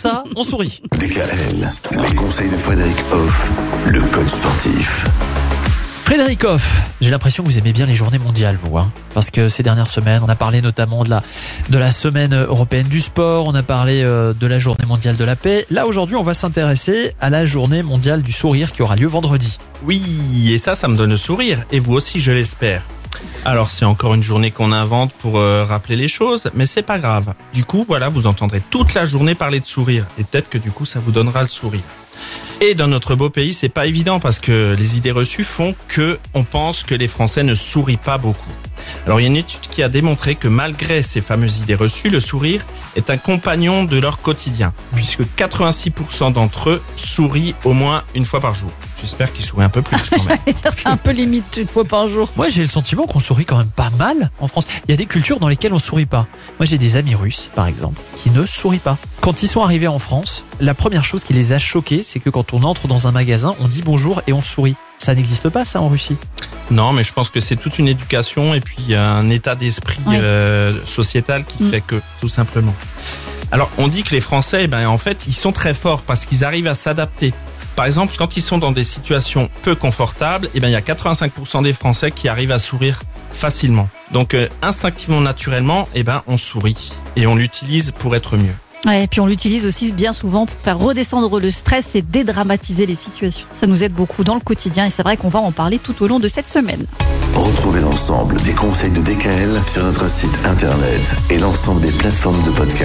ça, on sourit. DKL, les conseils de Frédéric Hoff, le coach sportif. Frédéric Hoff, j'ai l'impression que vous aimez bien les journées mondiales, vous, hein parce que ces dernières semaines, on a parlé notamment de la, de la semaine européenne du sport, on a parlé euh, de la journée mondiale de la paix. Là, aujourd'hui, on va s'intéresser à la journée mondiale du sourire qui aura lieu vendredi. Oui, et ça, ça me donne le sourire, et vous aussi, je l'espère. Alors c'est encore une journée qu'on invente pour euh, rappeler les choses, mais c'est pas grave. Du coup, voilà, vous entendrez toute la journée parler de sourire, et peut-être que du coup, ça vous donnera le sourire. Et dans notre beau pays, c'est pas évident parce que les idées reçues font que on pense que les Français ne sourient pas beaucoup. Alors il y a une étude qui a démontré que malgré ces fameuses idées reçues, le sourire est un compagnon de leur quotidien, puisque 86% d'entre eux sourient au moins une fois par jour. J'espère qu'ils sourient un peu plus quand même. c'est un peu limite une fois par jour. Moi, j'ai le sentiment qu'on sourit quand même pas mal en France. Il y a des cultures dans lesquelles on sourit pas. Moi, j'ai des amis russes, par exemple, qui ne sourient pas. Quand ils sont arrivés en France, la première chose qui les a choqués, c'est que quand on entre dans un magasin, on dit bonjour et on sourit. Ça n'existe pas, ça, en Russie Non, mais je pense que c'est toute une éducation et puis un état d'esprit euh, sociétal qui Mm. fait que, tout simplement. Alors, on dit que les Français, ben, en fait, ils sont très forts parce qu'ils arrivent à s'adapter. Par exemple, quand ils sont dans des situations peu confortables, eh ben, il y a 85% des Français qui arrivent à sourire facilement. Donc, euh, instinctivement, naturellement, eh ben, on sourit et on l'utilise pour être mieux. Et puis on l'utilise aussi bien souvent pour faire redescendre le stress et dédramatiser les situations. Ça nous aide beaucoup dans le quotidien et c'est vrai qu'on va en parler tout au long de cette semaine. Retrouvez l'ensemble des conseils de DKL sur notre site internet et l'ensemble des plateformes de podcast.